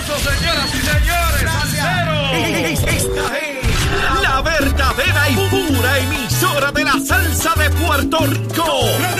aplauso, señoras y señores. Esta es la verdadera y pura emisora de la salsa. ¡De Puerto Rico!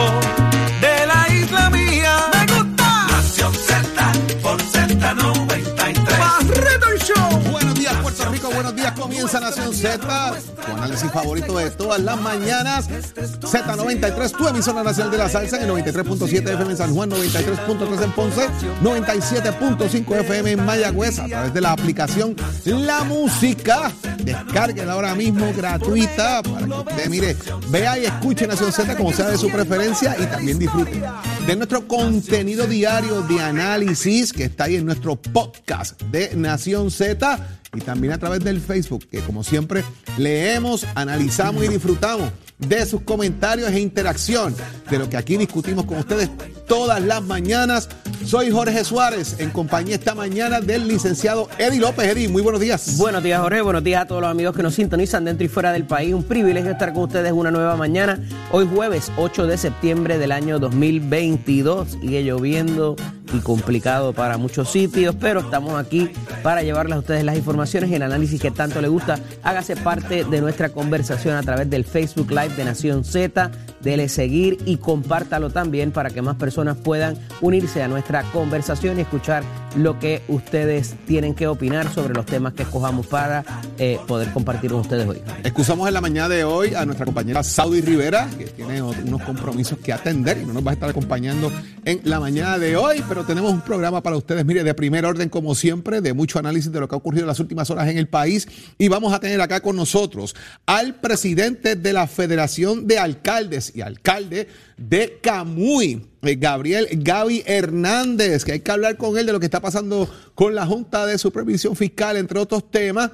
Nación Z. Tu análisis favorito de todas las mañanas. Z93, tu emisora nacional de la salsa en el 93.7 FM en San Juan, 93.3 en Ponce, 97.5 FM en Mayagüez a través de la aplicación La Música. Descárguenla ahora mismo gratuita para que usted, mire, vea y escuche Nación Z como sea de su preferencia y también disfrute de nuestro contenido diario de análisis que está ahí en nuestro podcast de Nación Z y también a través del Facebook, que como siempre leemos, analizamos y disfrutamos de sus comentarios e interacción de lo que aquí discutimos con ustedes todas las mañanas. Soy Jorge Suárez, en compañía esta mañana del licenciado Eddie López. Eddie, muy buenos días. Buenos días, Jorge. Buenos días a todos los amigos que nos sintonizan dentro y fuera del país. Un privilegio estar con ustedes una nueva mañana. Hoy jueves 8 de septiembre del año 2022. Sigue lloviendo y complicado para muchos sitios, pero estamos aquí para llevarles a ustedes las informaciones y el análisis que tanto les gusta. Hágase parte de nuestra conversación a través del Facebook Live de Nación Z. Dele seguir y compártalo también para que más personas puedan unirse a nuestra conversación y escuchar lo que ustedes tienen que opinar sobre los temas que escojamos para eh, poder compartir con ustedes hoy. Excusamos en la mañana de hoy a nuestra compañera Saudi Rivera, que tiene unos compromisos que atender y no nos va a estar acompañando en la mañana de hoy, pero tenemos un programa para ustedes, mire, de primer orden como siempre, de mucho análisis de lo que ha ocurrido en las últimas horas en el país y vamos a tener acá con nosotros al presidente de la Federación de Alcaldes y alcalde de Camuy, eh, Gabriel Gaby Hernández, que hay que hablar con él de lo que está pasando con la Junta de Supervisión Fiscal, entre otros temas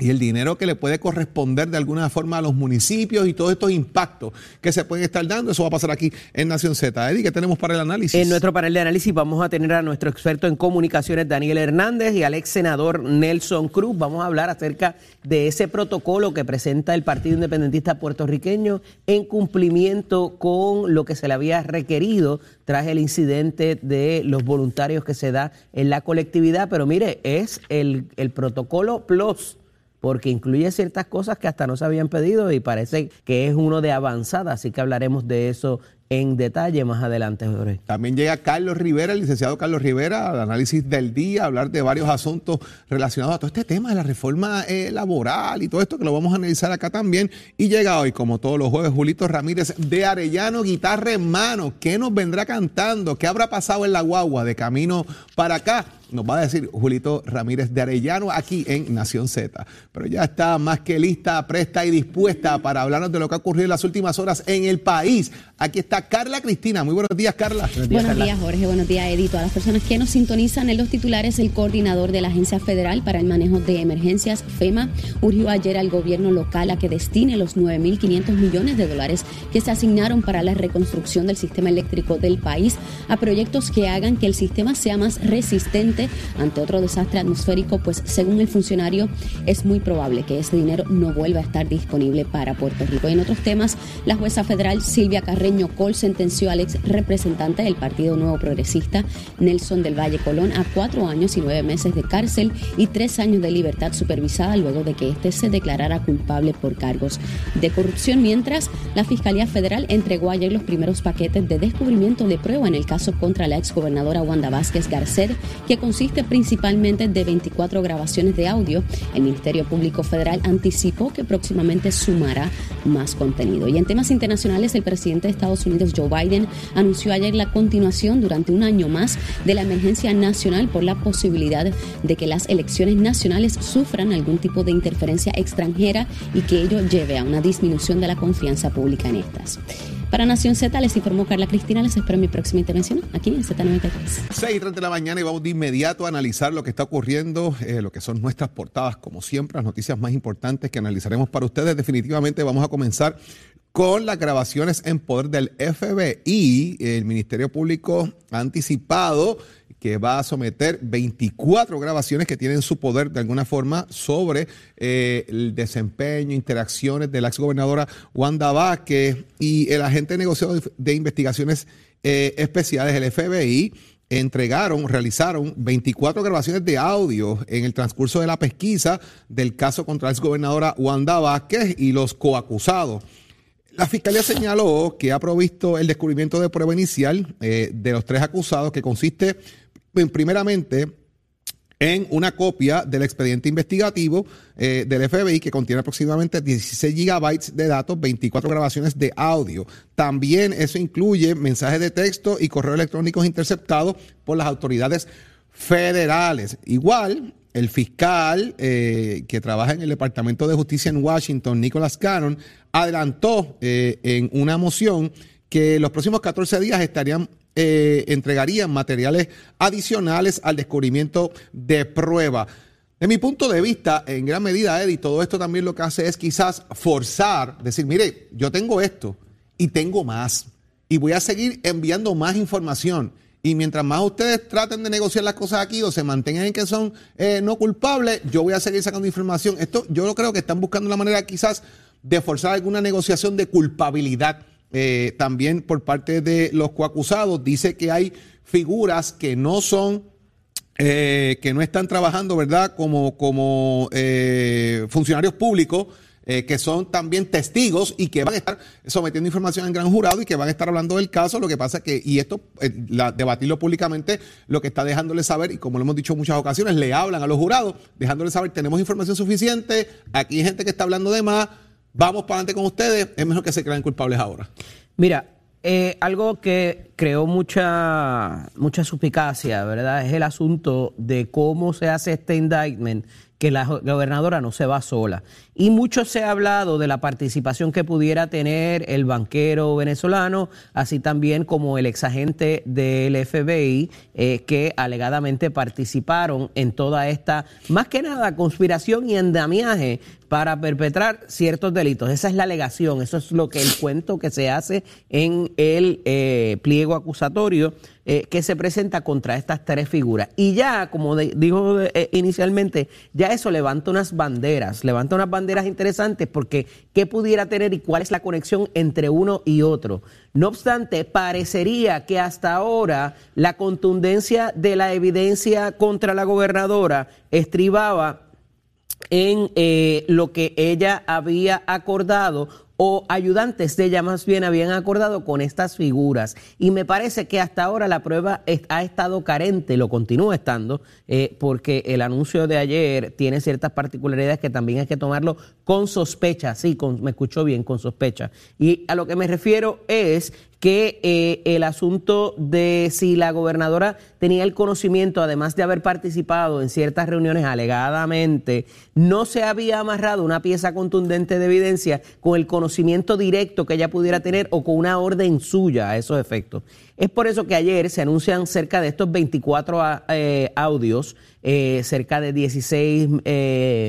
y el dinero que le puede corresponder de alguna forma a los municipios y todos estos impactos que se pueden estar dando. Eso va a pasar aquí en Nación Z. Eddie, ¿qué tenemos para el análisis? En nuestro panel de análisis vamos a tener a nuestro experto en comunicaciones, Daniel Hernández, y al ex senador Nelson Cruz. Vamos a hablar acerca de ese protocolo que presenta el Partido Independentista puertorriqueño en cumplimiento con lo que se le había requerido tras el incidente de los voluntarios que se da en la colectividad. Pero mire, es el, el protocolo plus porque incluye ciertas cosas que hasta no se habían pedido y parece que es uno de avanzada, así que hablaremos de eso en detalle más adelante, Jorge. También llega Carlos Rivera, el licenciado Carlos Rivera, al análisis del día, a hablar de varios asuntos relacionados a todo este tema de la reforma eh, laboral y todo esto que lo vamos a analizar acá también. Y llega hoy, como todos los jueves, Julito Ramírez de Arellano, guitarra en mano. ¿Qué nos vendrá cantando? ¿Qué habrá pasado en la guagua de camino para acá? Nos va a decir Julito Ramírez de Arellano aquí en Nación Z. Pero ya está más que lista, presta y dispuesta para hablarnos de lo que ha ocurrido en las últimas horas en el país. Aquí está Carla Cristina. Muy buenos días, Carla. Buenos días, Buenos Carla. días, Jorge. Buenos días, Edito. A las personas que nos sintonizan en los titulares, el coordinador de la Agencia Federal para el Manejo de Emergencias, FEMA, urgió ayer al gobierno local a que destine los 9.500 millones de dólares que se asignaron para la reconstrucción del sistema eléctrico del país a proyectos que hagan que el sistema sea más resistente ante otro desastre atmosférico, pues según el funcionario es muy probable que ese dinero no vuelva a estar disponible para Puerto Rico. Y en otros temas, la jueza federal Silvia Carreño Col sentenció al ex representante del Partido Nuevo Progresista, Nelson del Valle Colón, a cuatro años y nueve meses de cárcel y tres años de libertad supervisada luego de que éste se declarara culpable por cargos de corrupción. Mientras, la Fiscalía Federal entregó ayer los primeros paquetes de descubrimiento de prueba en el caso contra la exgobernadora Wanda Vázquez Garcet, que consiste principalmente de 24 grabaciones de audio. El Ministerio Público Federal anticipó que próximamente sumará más contenido. Y en temas internacionales, el presidente de Estados Unidos, Joe Biden, anunció ayer la continuación durante un año más de la emergencia nacional por la posibilidad de que las elecciones nacionales sufran algún tipo de interferencia extranjera y que ello lleve a una disminución de la confianza pública en estas. Para Nación Z les informó Carla Cristina. Les espero en mi próxima intervención aquí en Z93. 6 de la mañana y vamos de inmediato a analizar lo que está ocurriendo, eh, lo que son nuestras portadas, como siempre, las noticias más importantes que analizaremos para ustedes. Definitivamente vamos a comenzar con las grabaciones en poder del FBI. El Ministerio Público ha anticipado que va a someter 24 grabaciones que tienen su poder de alguna forma sobre eh, el desempeño, interacciones de la exgobernadora Wanda Vázquez y el agente negociado de investigaciones eh, especiales, el FBI, entregaron, realizaron 24 grabaciones de audio en el transcurso de la pesquisa del caso contra la exgobernadora Wanda Vázquez y los coacusados. La fiscalía señaló que ha provisto el descubrimiento de prueba inicial eh, de los tres acusados, que consiste primeramente en una copia del expediente investigativo eh, del FBI que contiene aproximadamente 16 gigabytes de datos, 24 grabaciones de audio. También eso incluye mensajes de texto y correos electrónicos interceptados por las autoridades federales. Igual, el fiscal eh, que trabaja en el Departamento de Justicia en Washington, Nicholas Cannon, adelantó eh, en una moción que los próximos 14 días estarían eh, entregarían materiales adicionales al descubrimiento de prueba. De mi punto de vista, en gran medida, Eddie, todo esto también lo que hace es quizás forzar, decir, mire, yo tengo esto y tengo más y voy a seguir enviando más información. Y mientras más ustedes traten de negociar las cosas aquí o se mantengan en que son eh, no culpables, yo voy a seguir sacando información. Esto yo creo que están buscando la manera quizás de forzar alguna negociación de culpabilidad eh, también por parte de los coacusados, dice que hay figuras que no son, eh, que no están trabajando, ¿verdad?, como, como eh, funcionarios públicos. que son también testigos y que van a estar sometiendo información en gran jurado y que van a estar hablando del caso. Lo que pasa que, y esto, debatirlo públicamente, lo que está dejándole saber, y como lo hemos dicho en muchas ocasiones, le hablan a los jurados, dejándole saber, tenemos información suficiente, aquí hay gente que está hablando de más, vamos para adelante con ustedes, es mejor que se crean culpables ahora. Mira, eh, algo que creó mucha, mucha suspicacia, ¿verdad? Es el asunto de cómo se hace este indictment, que la gobernadora no se va sola. Y mucho se ha hablado de la participación que pudiera tener el banquero venezolano, así también como el exagente del FBI, eh, que alegadamente participaron en toda esta, más que nada, conspiración y andamiaje para perpetrar ciertos delitos. Esa es la alegación, eso es lo que el cuento que se hace en el eh, pliego acusatorio eh, que se presenta contra estas tres figuras. Y ya, como dijo eh, inicialmente, ya eso levanta unas banderas, levanta unas banderas interesantes porque qué pudiera tener y cuál es la conexión entre uno y otro. No obstante, parecería que hasta ahora la contundencia de la evidencia contra la gobernadora estribaba en eh, lo que ella había acordado o ayudantes de ella más bien habían acordado con estas figuras. Y me parece que hasta ahora la prueba ha estado carente, lo continúa estando, eh, porque el anuncio de ayer tiene ciertas particularidades que también hay que tomarlo con sospecha, sí, me escuchó bien, con sospecha. Y a lo que me refiero es que eh, el asunto de si la gobernadora tenía el conocimiento, además de haber participado en ciertas reuniones alegadamente, no se había amarrado una pieza contundente de evidencia con el conocimiento directo que ella pudiera tener o con una orden suya a esos efectos. Es por eso que ayer se anuncian cerca de estos 24 ah, eh, audios, eh, cerca de 16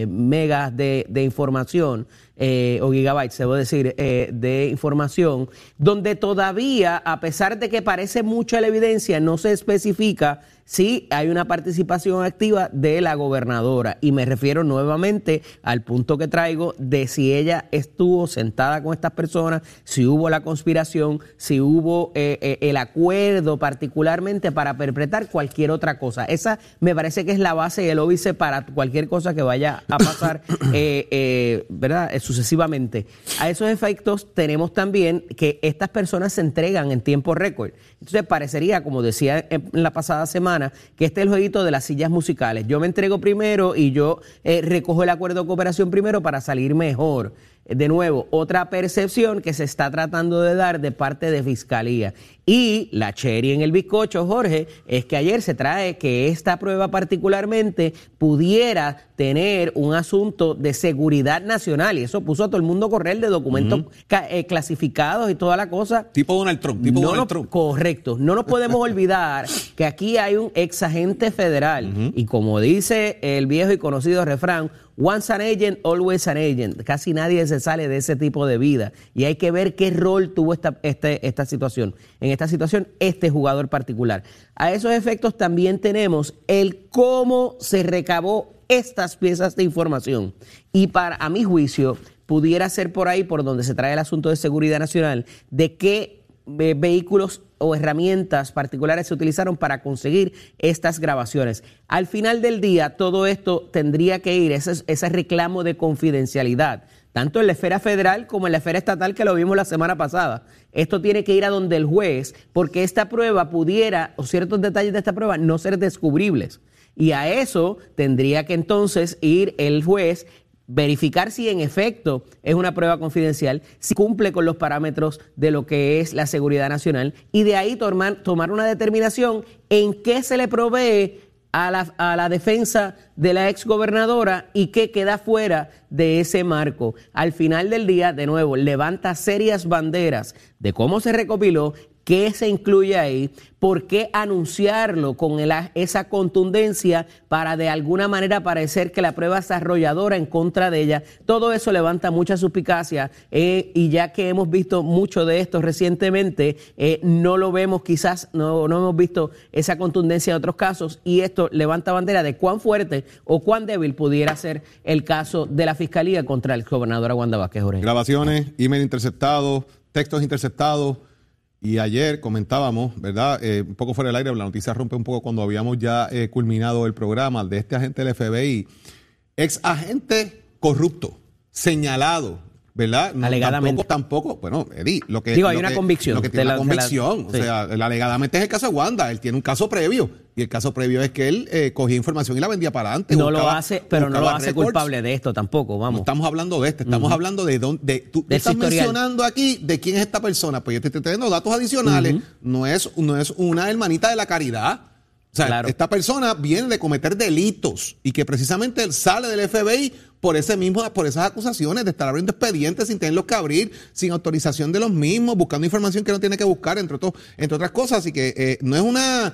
megas de, de información eh, o gigabytes, debo decir, eh, de información, donde todavía, a pesar de que parece mucha la evidencia, no se especifica sí hay una participación activa de la gobernadora. Y me refiero nuevamente al punto que traigo de si ella estuvo sentada con estas personas, si hubo la conspiración, si hubo eh, eh, el acuerdo particularmente para perpetrar cualquier otra cosa. Esa me parece que es la base y el óbice para cualquier cosa que vaya a pasar, eh, ¿verdad? Sucesivamente. A esos efectos tenemos también que estas personas se entregan en tiempo récord. Entonces parecería, como decía en la pasada semana, que este es el jueguito de las sillas musicales. Yo me entrego primero y yo eh, recojo el acuerdo de cooperación primero para salir mejor. De nuevo, otra percepción que se está tratando de dar de parte de Fiscalía. Y la cherry en el bizcocho, Jorge, es que ayer se trae que esta prueba particularmente pudiera tener un asunto de seguridad nacional. Y eso puso a todo el mundo a correr de documentos eh, clasificados y toda la cosa. Tipo Donald Trump, tipo No Donald nos- Trump. Correcto. No nos podemos olvidar que aquí hay un ex agente federal. Y como dice el viejo y conocido refrán, once an agent, always an agent. Casi nadie se sale de ese tipo de vida. Y hay que ver qué rol tuvo esta, este- esta situación. En esta situación, este jugador particular. A esos efectos también tenemos el cómo se recabó estas piezas de información. Y para, a mi juicio, pudiera ser por ahí por donde se trae el asunto de seguridad nacional, de qué eh, vehículos o herramientas particulares se utilizaron para conseguir estas grabaciones. Al final del día, todo esto tendría que ir, ese, ese reclamo de confidencialidad, tanto en la esfera federal como en la esfera estatal, que lo vimos la semana pasada. Esto tiene que ir a donde el juez, porque esta prueba pudiera, o ciertos detalles de esta prueba, no ser descubribles. Y a eso tendría que entonces ir el juez verificar si en efecto es una prueba confidencial, si cumple con los parámetros de lo que es la seguridad nacional y de ahí tomar, una determinación en qué se le provee a la, a la defensa de la exgobernadora y qué queda fuera de ese marco. Al final del día, de nuevo, levanta serias banderas de cómo se recopiló, qué se incluye ahí, por qué anunciarlo con el- esa contundencia para de alguna manera parecer que la prueba es arrolladora en contra de ella. Todo eso levanta mucha suspicacia eh, y ya que hemos visto mucho de esto recientemente, eh, no lo vemos quizás, no, no hemos visto esa contundencia en otros casos y esto levanta bandera de cuán fuerte o cuán débil pudiera ser el caso de la Fiscalía contra el gobernador Wanda Vázquez Jorge. Grabaciones, email interceptados, textos interceptados. Y ayer comentábamos, ¿verdad? Eh, un poco fuera del aire, la noticia rompe un poco cuando habíamos ya eh, culminado el programa de este agente del FBI, ex agente corrupto, señalado, ¿verdad? No, Alegadamente. Tampoco, tampoco, bueno, Eddie, lo que. Digo, hay una que- convicción. Lo que tiene la- la te la- convicción. sí. O sea, el alegadamente es el caso de Wanda. Él tiene un caso previo. Y el caso previo es que él eh, cogía información y la vendía para adelante. No lo hace, pero no lo hace culpable de esto tampoco, No vamos. estamos hablando de este, estamos hablando de dónde. De, tú De estás historial. mencionando aquí de quién es esta persona. Pues yo te estoy trayendo datos adicionales. no, es, no es una hermanita de la caridad. O sea, Claro. esta persona viene de cometer delitos y que precisamente él sale del FBI por ese mismo, por esas acusaciones de estar abriendo expedientes sin tenerlos que abrir, sin autorización de los mismos, buscando información que no tiene que buscar, entre, otros, entre otras cosas. Así que eh, no es una.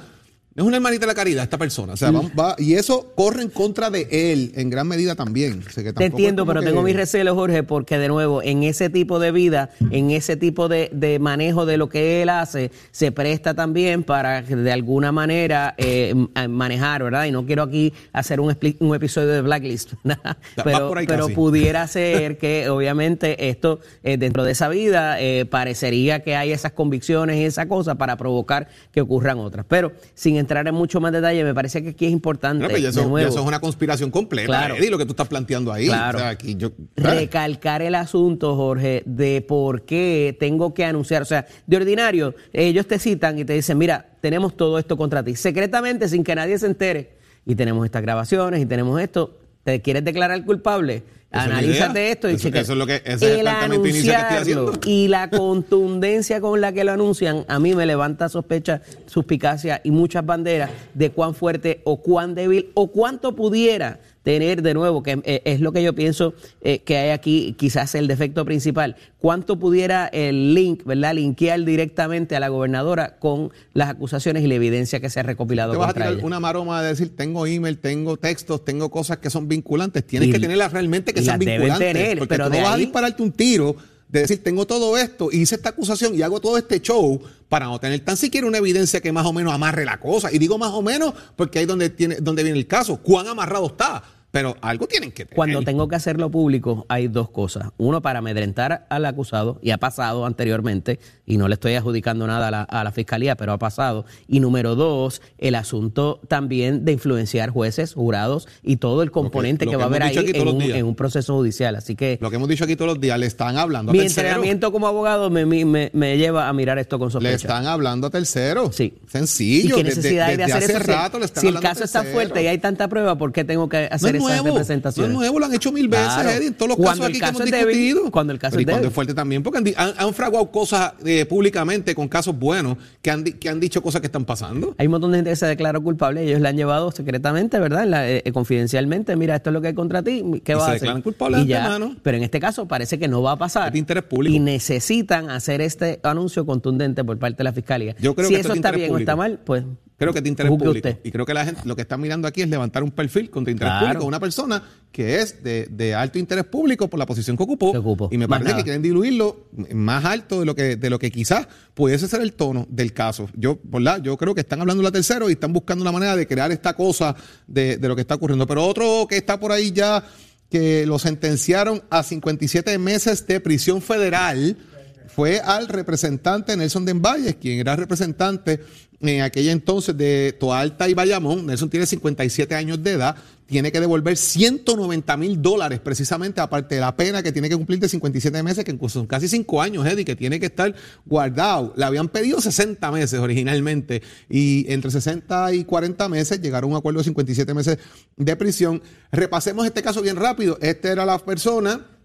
Es una hermanita de la caridad esta persona. O sea, va- va- y eso corre en contra de él en gran medida también. O sea, que Te entiendo, pero que- tengo mis recelos, Jorge, porque de nuevo, en ese tipo de vida, en ese tipo de, de manejo de lo que él hace, se presta también para de alguna manera eh, manejar, ¿verdad? Y no quiero aquí hacer un, un episodio de Blacklist, pero, pudiera ser que obviamente esto eh, dentro de esa vida eh, parecería que hay esas convicciones y esa cosa para provocar que ocurran otras. Pero sin entrar en mucho más detalle, me parece que aquí es importante. No, pero de eso, ya nuevo, eso es una conspiración completa, Claro. Eddie, lo que tú estás planteando ahí. Claro. O sea, aquí yo, recalcar el asunto, Jorge, de por qué tengo que anunciar. O sea, de ordinario, ellos te citan y te dicen, mira, tenemos todo esto contra ti, secretamente, sin que nadie se entere. Y tenemos estas grabaciones y tenemos esto. ¿Te quieres declarar culpable? Analízate esto y Eso- chequea. eso es lo que- ese es el El inicial que estoy anunciarlo y la contundencia con la que lo anuncian, a mí me levanta sospecha, suspicacia y muchas banderas de cuán fuerte o cuán débil o cuánto pudiera tener de nuevo, que eh, es lo que yo pienso eh, que hay aquí, quizás el defecto principal, cuánto pudiera el link, ¿verdad? Linkear directamente a la gobernadora con las acusaciones y la evidencia que se ha recopilado te vas a contra tirar ella. una maroma de decir, tengo email, tengo textos, tengo cosas que son vinculantes. Tienes Y- que tenerlas realmente que sean vinculantes. tener, porque pero tú no vas a dispararte un tiro de decir, tengo todo esto, hice esta acusación y hago todo este show para no tener tan siquiera una evidencia que más o menos amarre la cosa. Y digo más o menos porque ahí es donde, tiene, donde viene el caso. ¿Cuán amarrado está? Pero algo tienen que tener. Cuando tengo que hacerlo público, hay dos cosas. Uno, para amedrentar al acusado, y ha pasado anteriormente, y no le estoy adjudicando nada a la, a la fiscalía, pero ha pasado. Y número dos, el asunto también de influenciar jueces, jurados y todo el componente lo que, que va a haber ahí en un, días. en un proceso judicial. Así que Lo que hemos dicho aquí todos los días, le están hablando mi a tercero. entrenamiento como abogado me, me- me- lleva a mirar esto con Le sospecha. están hablando a tercero. Sí. Sencillo. ¿Y qué desde- necesidad hay de desde hacer hace eso? Si- rato le están si el caso está fuerte y hay tanta prueba, ¿por qué tengo que No hacer es nuevo, no representaciones? es nuevo, lo han hecho mil veces, Claro. Eddie, en todos los Cuando casos el aquí caso que hemos débil, discutido. cuando el caso Pero y es cuando débil. es fuerte también, porque han, di- han- han fraguado cosas eh, públicamente con casos buenos que han, di- que han dicho cosas que están pasando. Hay un montón de gente que se declaró culpable y ellos la han llevado secretamente, ¿verdad? La- eh, eh, confidencialmente, mira, esto es lo que hay contra ti, ¿qué vas se a hacer? declaran culpables Y ya. Pero en este caso parece que no va a pasar. Es de interés público. Y necesitan hacer este anuncio contundente por parte de la Fiscalía. Yo creo si que eso está bien o está mal, pues Creo que es de interés juzgue público. usted. Y creo que la gente lo que está mirando aquí es levantar un perfil contra interés Claro. público. Una persona que es de, de alto interés público por la posición que ocupó. Y me Más parece nada. que quieren diluirlo más alto de lo que, de lo que quizás pudiese ser el tono del caso. Yo, ¿verdad? Yo creo que están hablando la tercero y están buscando una manera de crear esta cosa de, de lo que está ocurriendo. Pero otro que está por ahí ya, que lo sentenciaron a 57 meses de prisión federal fue al representante Nelson Den Valles, quien era representante en aquella entonces de Toalta y Bayamón. Nelson tiene 57 años de edad, tiene que devolver 190 mil dólares precisamente, aparte de la pena que tiene que cumplir de 57 meses, que son casi 5 años, Eddie, que tiene que estar guardado. Le habían pedido 60 meses originalmente y entre 60 y 40 meses llegaron a un acuerdo de 57 meses de prisión. Repasemos este caso bien rápido. Esta era la persona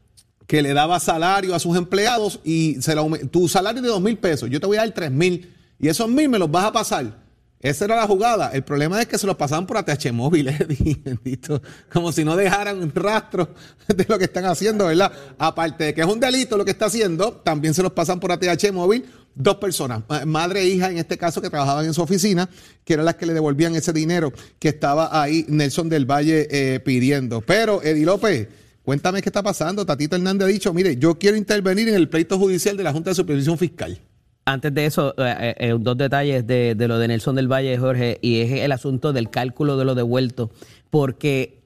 que le daba salario a sus empleados y se tu salario de dos mil pesos, yo te voy a dar tres mil y esos mil me los vas a pasar. Esa era la jugada. El problema es que se los pasaban por ATH móvil, Eddie, bendito. Como si no dejaran un rastro de lo que están haciendo, ¿verdad? Aparte de que es un delito lo que está haciendo, también se los pasan por ATH móvil dos personas, ma- madre e hija en este caso, que trabajaban en su oficina, que eran las que le devolvían ese dinero que estaba ahí Nelson del Valle eh, pidiendo. Pero, Eddie López, Cuéntame qué está pasando. Tatito Hernández ha dicho, mire, yo quiero intervenir en el pleito judicial de la Junta de Supervisión Fiscal. Antes de eso, eh, eh, dos detalles de, lo de Nelson del Valle, Jorge, y es el asunto del cálculo de lo devuelto, porque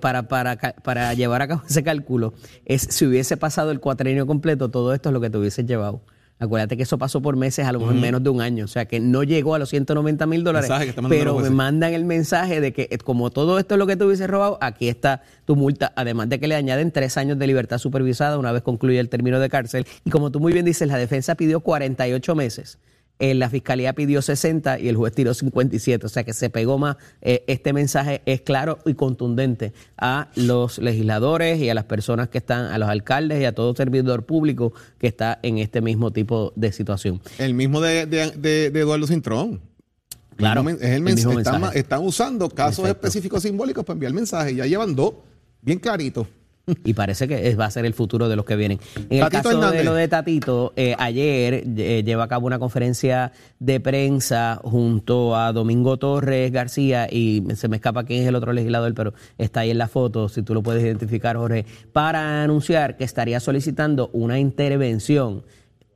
para llevar a cabo ese cálculo, es si hubiese pasado el cuatrenio completo, todo esto es lo que te hubiese llevado. Acuérdate que eso pasó por meses, a lo mejor menos de un año, o sea que no llegó a los 190 mil dólares, pero me mandan el mensaje de que eh, como todo esto es lo que te hubiese robado, aquí está tu multa, además de que le añaden tres años de libertad supervisada una vez concluye el término de cárcel. Y como tú muy bien dices, la defensa pidió 48 meses. Eh, la fiscalía pidió 60 y el juez tiró 57, o sea que se pegó más. Eh, este mensaje es claro y contundente a los legisladores y a las personas que están, a los alcaldes y a todo servidor público que está en este mismo tipo de situación. El mismo de, de- de- de Eduardo Cintrón. Claro, es el mismo están, mensaje. están usando casos Perfecto. específicos simbólicos para enviar mensajes. Ya llevan dos, bien claritos. Y parece que va a ser el futuro de los que vienen. En el caso Hernández. de lo de Tatito, eh, ayer eh, lleva a cabo una conferencia de prensa junto a Domingo Torres García y se me escapa quién es el otro legislador, pero está ahí en la foto, si tú lo puedes identificar, Jorge, para anunciar que estaría solicitando una intervención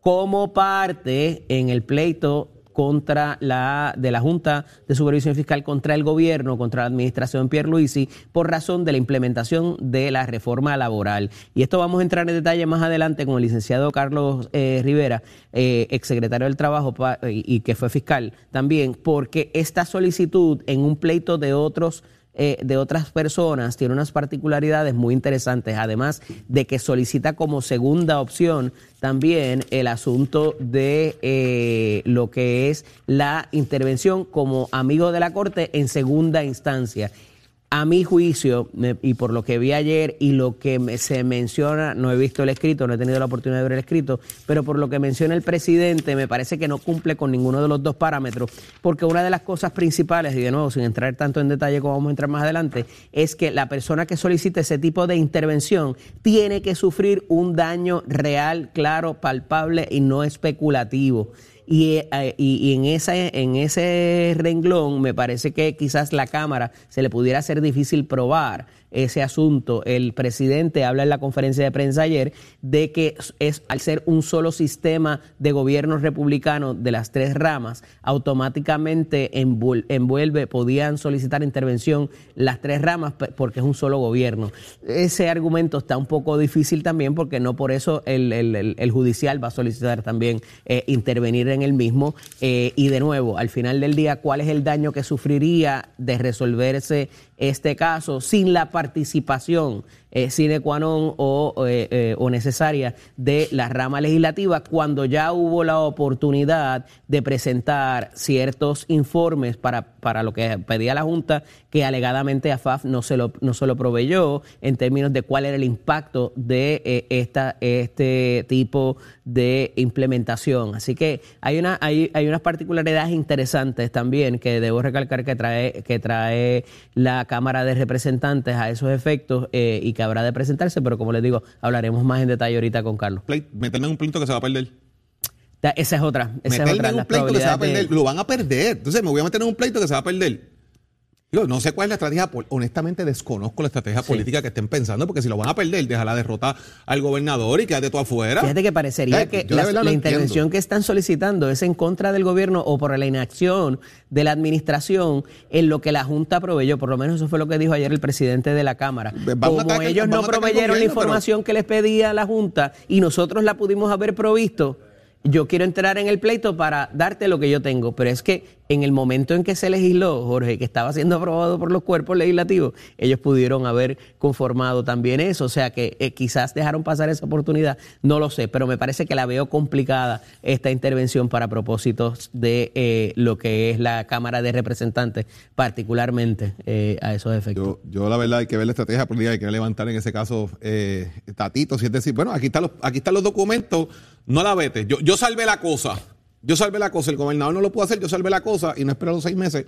como parte en el pleito contra la de la Junta de Supervisión Fiscal contra el gobierno, contra la administración Pierluisi, por razón de la implementación de la reforma laboral. Y esto vamos a entrar en detalle más adelante con el licenciado Carlos eh, Rivera, eh, exsecretario del Trabajo y que fue fiscal también, porque esta solicitud en un pleito de otros eh, de otras personas tiene unas particularidades muy interesantes, además de que solicita como segunda opción también el asunto de eh, lo que es la intervención como amigo de la Corte en segunda instancia. A mi juicio, y por lo que vi ayer y lo que se menciona, no he visto el escrito, no he tenido la oportunidad de ver el escrito, pero por lo que menciona el presidente, me parece que no cumple con ninguno de los dos parámetros, porque una de las cosas principales, y de nuevo, sin entrar tanto en detalle como vamos a entrar más adelante, es que la persona que solicite ese tipo de intervención tiene que sufrir un daño real, claro, palpable y no especulativo. Y, eh, y- y en, esa, en ese renglón me parece que quizás la Cámara se le pudiera hacer difícil probar ese asunto. El presidente habla en la conferencia de prensa ayer de que es al ser un solo sistema de gobierno republicano de las tres ramas, automáticamente envuelve, podían solicitar intervención las tres ramas porque es un solo gobierno. Ese argumento está un poco difícil también porque no por eso el, judicial va a solicitar también eh, intervenir en el mismo. Eh, y de nuevo, al final del día, ¿cuál es el daño que sufriría de resolverse este caso sin la participación eh, sine qua non o, eh, eh, o, necesaria de la rama legislativa cuando ya hubo la oportunidad de presentar ciertos informes para, para lo que pedía la Junta que alegadamente AFAF no se lo, no se lo proveyó en términos de cuál era el impacto de eh, esta, este tipo de implementación. Así que hay, una, hay, hay unas particularidades interesantes también que debo recalcar que trae, que trae la Cámara de Representantes a esos efectos y que habrá de presentarse, pero como les digo, hablaremos más en detalle ahorita con Carlos. meterme en un pleito que se va a perder. Esa es otra. Esa es otra. En un pleito que se va a perder. Lo van a perder. Entonces me voy a meter en un pleito que se va a perder no sé cuál es la estrategia, honestamente desconozco la estrategia política que estén pensando, porque si lo van a perder, deja la derrota al gobernador y quédate tú afuera. Fíjate que parecería que la, intervención que están solicitando es en contra del gobierno o por la inacción de la administración en lo que la Junta proveyó, por lo menos eso fue lo que dijo ayer el presidente de la Cámara. Como ellos no proveyeron la información que les pedía la Junta y nosotros la pudimos haber provisto, yo quiero entrar en el pleito para darte lo que yo tengo, pero es que en el momento en que se legisló, Jorge, que estaba siendo aprobado por los cuerpos legislativos, ellos pudieron haber conformado también eso. O sea que eh, quizás dejaron pasar esa oportunidad, no lo sé, pero me parece que la veo complicada esta intervención para propósitos de eh, lo que es la Cámara de Representantes, particularmente eh, a esos efectos. Yo, la verdad hay que ver la estrategia política, hay que levantar en ese caso Tatito, si es decir, bueno, aquí están los, aquí están los documentos, no la vete, yo, yo salvé la cosa. Yo salvé la cosa, el gobernador no lo pudo hacer, yo salvé la cosa y no espero los seis meses.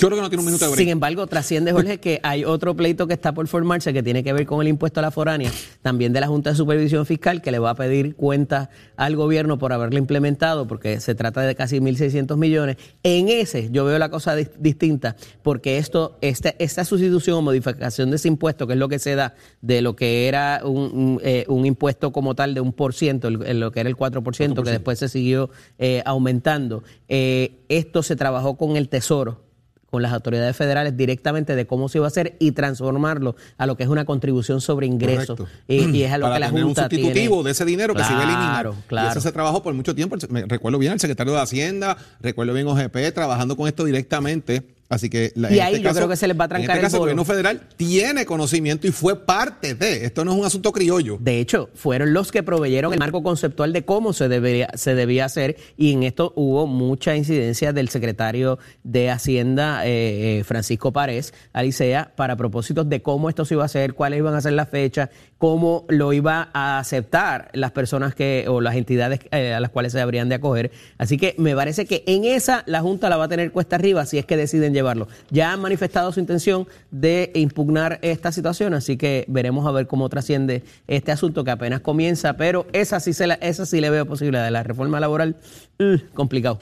Yo creo que no tiene un minuto de break. Sin embargo, trasciende, Jorge, que hay otro pleito que está por formarse que tiene que ver con el impuesto a la foránea, también de la Junta de Supervisión Fiscal, que le va a pedir cuentas al gobierno por haberlo implementado, porque se trata de casi 1.600 millones. En ese yo veo la cosa distinta, porque esto, esta, esta sustitución o modificación de ese impuesto, que es lo que se da de lo que era un, eh, impuesto como tal de un por ciento, lo que era el 4%, que después se siguió eh, aumentando, eh, esto se trabajó con el Tesoro con las autoridades federales directamente de cómo se iba a hacer y transformarlo a lo que es una contribución sobre ingresos. Y, es a lo que la Junta un sustitutivo de ese dinero que se iba a eliminar. Claro. Y eso se trabajó por mucho tiempo. Me recuerdo bien el secretario de Hacienda, recuerdo bien OGP trabajando con esto directamente Así que la, y ahí este yo creo que se les va a trancar en este caso, el, gobierno federal tiene conocimiento y fue parte de. Esto no es un asunto criollo. De hecho, fueron los que proveyeron el marco conceptual de cómo se debería se debía hacer y en esto hubo mucha incidencia del secretario de Hacienda eh, eh, Francisco Párez Alicea para propósitos de cómo esto se iba a hacer, cuáles iban a ser las fechas, cómo lo iba a aceptar las personas que o las entidades eh, a las cuales se habrían de acoger. Así que me parece que en esa la Junta la va a tener cuesta arriba si es que deciden llevarlo. Ya han manifestado su intención de impugnar esta situación, así que veremos a ver cómo trasciende este asunto que apenas comienza, pero esa sí, se esa sí le veo posibilidad de la reforma laboral, uh, complicado.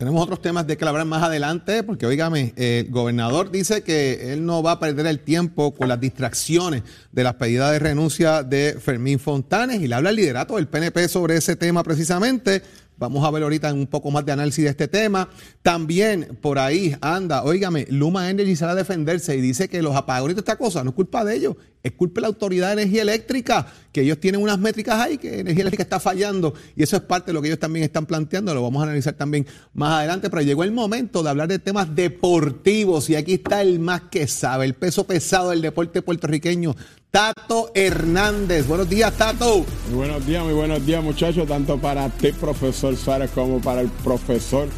Tenemos otros temas de que hablar más adelante, porque oígame, el gobernador dice que él no va a perder el tiempo con las distracciones de las pedidas de renuncia de Fermín Fontanes y le habla el liderato del PNP sobre ese tema precisamente. Vamos a ver ahorita un poco más de análisis de este tema. También por ahí anda, óigame, Luma Energy sale a defenderse y dice que los apagones de esta cosa no es culpa de ellos, es de la Autoridad de Energía Eléctrica, que ellos tienen unas métricas ahí, que Energía Eléctrica está fallando y eso es parte de lo que ellos también están planteando, lo vamos a analizar también más adelante, pero llegó el momento de hablar de temas deportivos y aquí está el más que sabe, el peso pesado del deporte puertorriqueño. Tato Hernández. Buenos días, Tato. Muy buenos días, muy buenos días, muchachos, tanto para ti, profesor Suárez, como para el profesor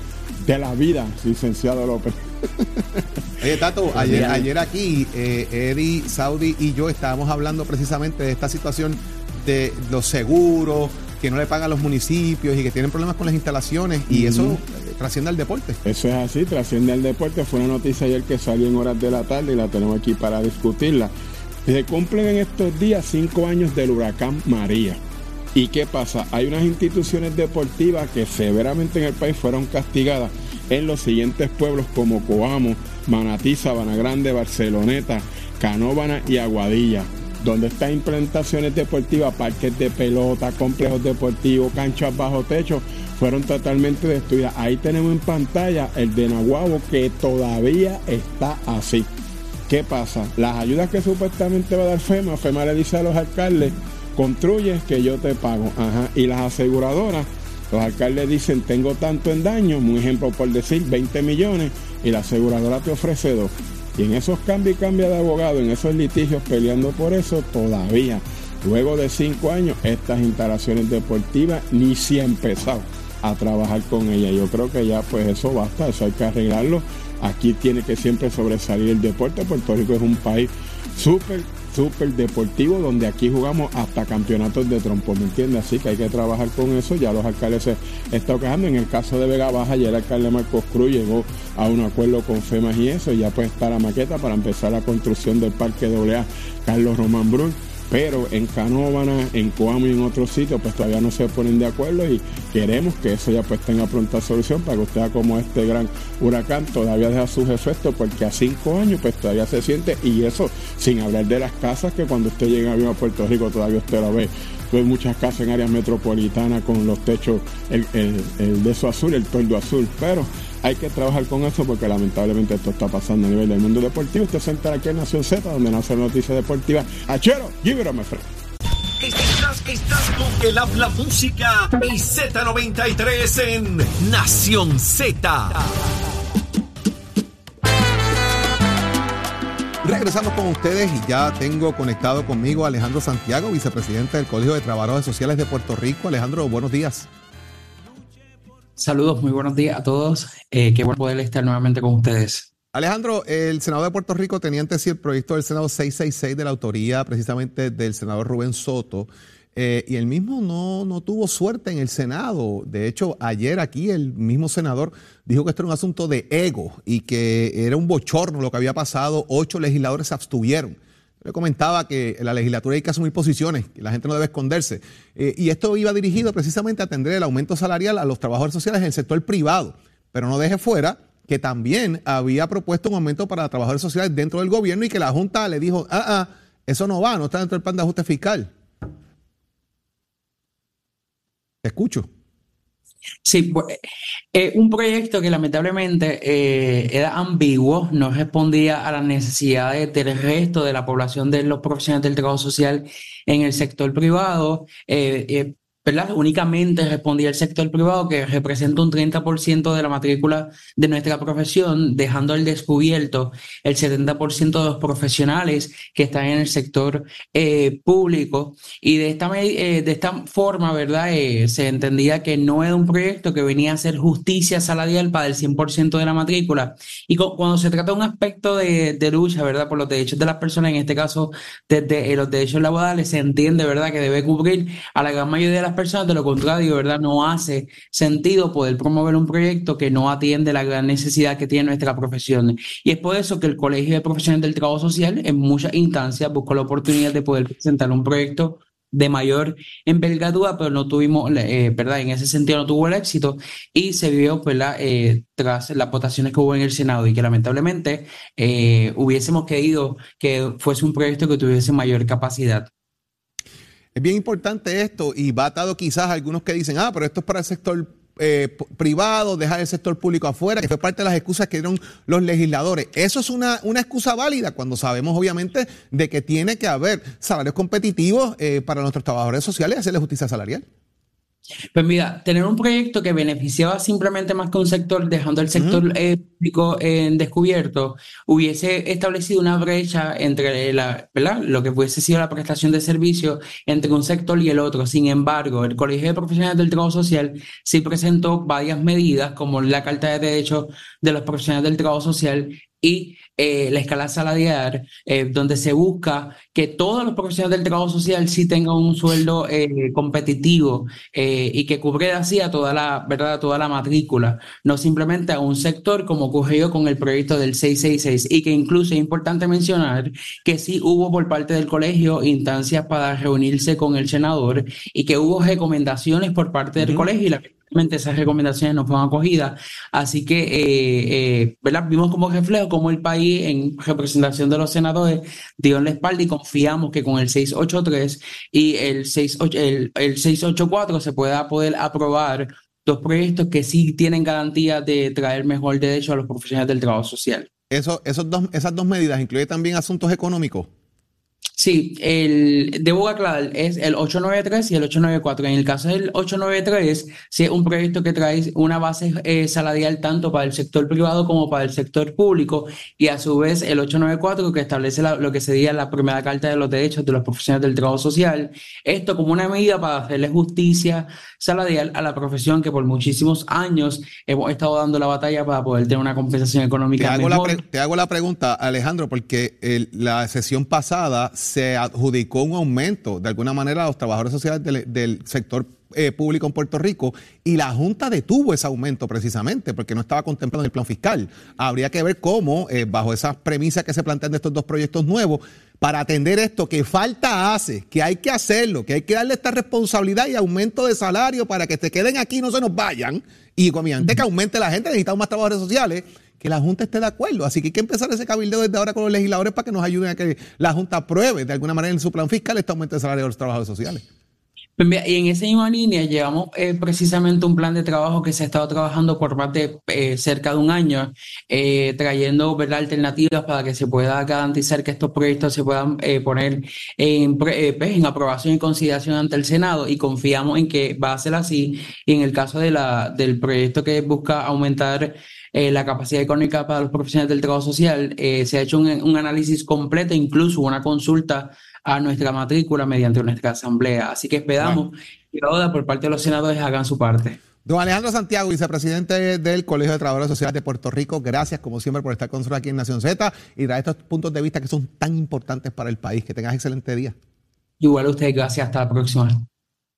de la vida, licenciado López. Oye, Tato, ayer, ayer aquí, eh, Eddie, Saudi y yo estábamos hablando precisamente de esta situación de los seguros, que no le pagan los municipios y que tienen problemas con las instalaciones, y eso eh, trasciende al deporte. Eso es así, trasciende al deporte. Fue una noticia ayer que salió en horas de la tarde y la tenemos aquí para discutirla. Se cumplen en estos días cinco años del huracán María. ¿Y qué pasa? Hay unas instituciones deportivas que severamente en el país fueron castigadas en los siguientes pueblos como Coamo, Manatí, Sabana Grande, Barceloneta, Canóvana y Aguadilla, donde están implementaciones deportivas, parques de pelota, complejos deportivos, canchas bajo techo, fueron totalmente destruidas. Ahí tenemos en pantalla el de Nahuabo que todavía está así. ¿Qué pasa? Las ayudas que supuestamente va a dar FEMA, FEMA le dice a los alcaldes, construyes que yo te pago. Ajá. Y las aseguradoras, los alcaldes dicen, tengo tanto en daño, un ejemplo por decir 20 millones, y la aseguradora te ofrece dos. Y en esos cambios y cambios de abogado, en esos litigios peleando por eso, todavía, luego de cinco años, estas instalaciones deportivas ni si ha empezado a trabajar con ella. Yo creo que ya pues eso basta, eso hay que arreglarlo. Aquí tiene que siempre sobresalir el deporte. Puerto Rico es un país súper, súper deportivo donde aquí jugamos hasta campeonatos de trompo, ¿me entiendes? Así que hay que trabajar con eso. Ya los alcaldes se están quejando. En el caso de Vega Baja, ya el alcalde Marcos Cruz llegó a un acuerdo con FEMAS y eso. Ya pues está la maqueta para empezar la construcción del Parque AA Carlos Román Brun pero en Canóvana, en Coamo y en otros sitios, pues todavía no se ponen de acuerdo y queremos que eso ya pues tenga pronta solución para que usted como este gran huracán todavía deja sus efectos porque a cinco años pues todavía se siente y eso sin hablar de las casas que cuando usted llega a Puerto Rico todavía usted lo ve. Hay muchas casas en áreas metropolitanas con los techos, el, el de eso azul, el toldo azul, pero hay que trabajar con eso porque lamentablemente esto está pasando a nivel del mundo deportivo. Usted se entera aquí en Nación Z, donde nace la noticia deportiva. Achero, give it a my friend. Estás, estás con el habla música y Z93 en Nación Z. Regresamos con ustedes y ya tengo conectado conmigo a Alejandro Santiago, vicepresidente del Colegio de Trabajadores Sociales de Puerto Rico. Alejandro, buenos días. Saludos, muy buenos días a todos. Eh, qué bueno poder estar nuevamente con ustedes. Alejandro, el Senado de Puerto Rico tenía ante sí el proyecto del Senado 666 de la autoría precisamente del senador Rubén Soto. Eh, y el mismo no, no tuvo suerte en el Senado. De hecho, ayer aquí el mismo senador dijo que esto era un asunto de ego y que era un bochorno lo que había pasado. Ocho legisladores se abstuvieron. Le comentaba que en la legislatura hay que asumir posiciones, que la gente no debe esconderse. Eh, y esto iba dirigido precisamente a atender el aumento salarial a los trabajadores sociales en el sector privado. Pero no deje fuera que también había propuesto un aumento para trabajadores sociales dentro del gobierno y que la Junta le dijo, ah, ah, eso no va, no está dentro del plan de ajuste fiscal. Te escucho. Sí, eh, un proyecto que lamentablemente eh, era ambiguo, no respondía a las necesidades del resto de la población de los profesionales del trabajo social en el sector privado. Eh, ¿verdad? Únicamente respondía el sector privado, que representa un 30% de la matrícula de nuestra profesión, dejando al descubierto el 70% de los profesionales que están en el sector eh, público. Y de esta, eh, de esta forma, ¿verdad? Eh, se entendía que no era un proyecto que venía a hacer justicia salarial para el 100% de la matrícula. Y cuando se trata de un aspecto de, de, lucha, ¿verdad? Por los derechos de las personas, en este caso, desde los derechos laborales, se entiende, ¿verdad? Que debe cubrir a la gran mayoría de las personas, de lo contrario, ¿verdad? No hace sentido poder promover un proyecto que no atiende la gran necesidad que tiene nuestra profesión. Y es por eso que el Colegio de Profesionales del Trabajo Social en muchas instancias buscó la oportunidad de poder presentar un proyecto de mayor envergadura, pero no tuvimos, eh, ¿verdad? En ese sentido no tuvo el éxito y se vio, ¿verdad? Eh, tras las votaciones que hubo en el Senado y que lamentablemente eh, hubiésemos querido que fuese un proyecto que tuviese mayor capacidad. Es bien importante esto y va atado quizás a algunos que dicen, ah, pero esto es para el sector eh, privado, dejar el sector público afuera, que fue parte de las excusas que dieron los legisladores. Eso es una, una excusa válida cuando sabemos obviamente de que tiene que haber salarios competitivos eh, para nuestros trabajadores sociales y hacerle justicia salarial. Pues mira, tener un proyecto que beneficiaba simplemente más que un sector, dejando el sector eh, público en descubierto, hubiese establecido una brecha entre la, ¿verdad? lo que hubiese sido la prestación de servicio entre un sector y el otro. Sin embargo, el Colegio de Profesionales del Trabajo Social sí presentó varias medidas, como la Carta de Derechos de los Profesionales del Trabajo Social y eh, la escala salarial, eh, donde se busca que todos los profesionales del trabajo social sí tengan un sueldo eh, competitivo y que cubra así a toda la, ¿verdad? toda la matrícula, no simplemente a un sector como ocurrió con el proyecto del 666 y que incluso es importante mencionar que sí hubo por parte del colegio instancias para reunirse con el senador y que hubo recomendaciones por parte del colegio y la esas recomendaciones no fueron acogidas. Así que, eh, eh, ¿verdad? Vimos como reflejo como el país, en representación de los senadores, dio la espalda y confiamos que con el 683 y el, 68, el, el 684 se pueda poder aprobar dos proyectos que sí tienen garantía de traer mejor derecho a los profesionales del trabajo social. Eso, esos dos, esas dos medidas incluyen también asuntos económicos. Sí, el, debo aclarar, es el 893 y el 894. En el caso del 893, sí es un proyecto que trae una base eh, salarial tanto para el sector privado como para el sector público y a su vez el 894 que establece lo que sería la primera carta de los derechos de los profesionales del trabajo social. Esto como una medida para hacerle justicia salarial a la profesión que por muchísimos años hemos estado dando la batalla para poder tener una compensación económica te hago mejor. La te hago la pregunta, Alejandro, porque el, la sesión pasada se adjudicó un aumento de alguna manera a los trabajadores sociales del, del sector eh, público en Puerto Rico y la Junta detuvo ese aumento precisamente porque no estaba contemplado en el plan fiscal. Habría que ver cómo, eh, bajo esas premisas que se plantean de estos dos proyectos nuevos, para atender esto que falta hace, que hay que hacerlo, que hay que darle esta responsabilidad y aumento de salario para que se queden aquí y no se nos vayan. Y obviamente que aumente la gente, necesitamos más trabajadores sociales, que la Junta esté de acuerdo. Así que hay que empezar ese cabildeo desde ahora con los legisladores para que nos ayuden a que la Junta apruebe de alguna manera en su plan fiscal este aumento de salario de los trabajadores sociales. Pues y en esa misma línea llevamos eh, precisamente un plan de trabajo que se ha estado trabajando por más de eh, cerca de un año, eh, trayendo ¿verdad? alternativas para que se pueda garantizar que estos proyectos se puedan poner en, pues, en aprobación y consideración ante el Senado y confiamos en que va a ser así. Y en el caso de la, del proyecto que busca aumentar eh, la capacidad económica para los profesionales del trabajo social, eh, se ha hecho un análisis completo, incluso una consulta a nuestra matrícula mediante nuestra asamblea. Así que esperamos que ahora por parte de los senadores hagan su parte. Don Alejandro Santiago, vicepresidente del Colegio de Trabajadores Sociales de Puerto Rico, gracias como siempre por estar con nosotros aquí en Nación Z y traer estos puntos de vista que son tan importantes para el país. Que tengas excelente día. Igual a ustedes, gracias. Hasta la próxima.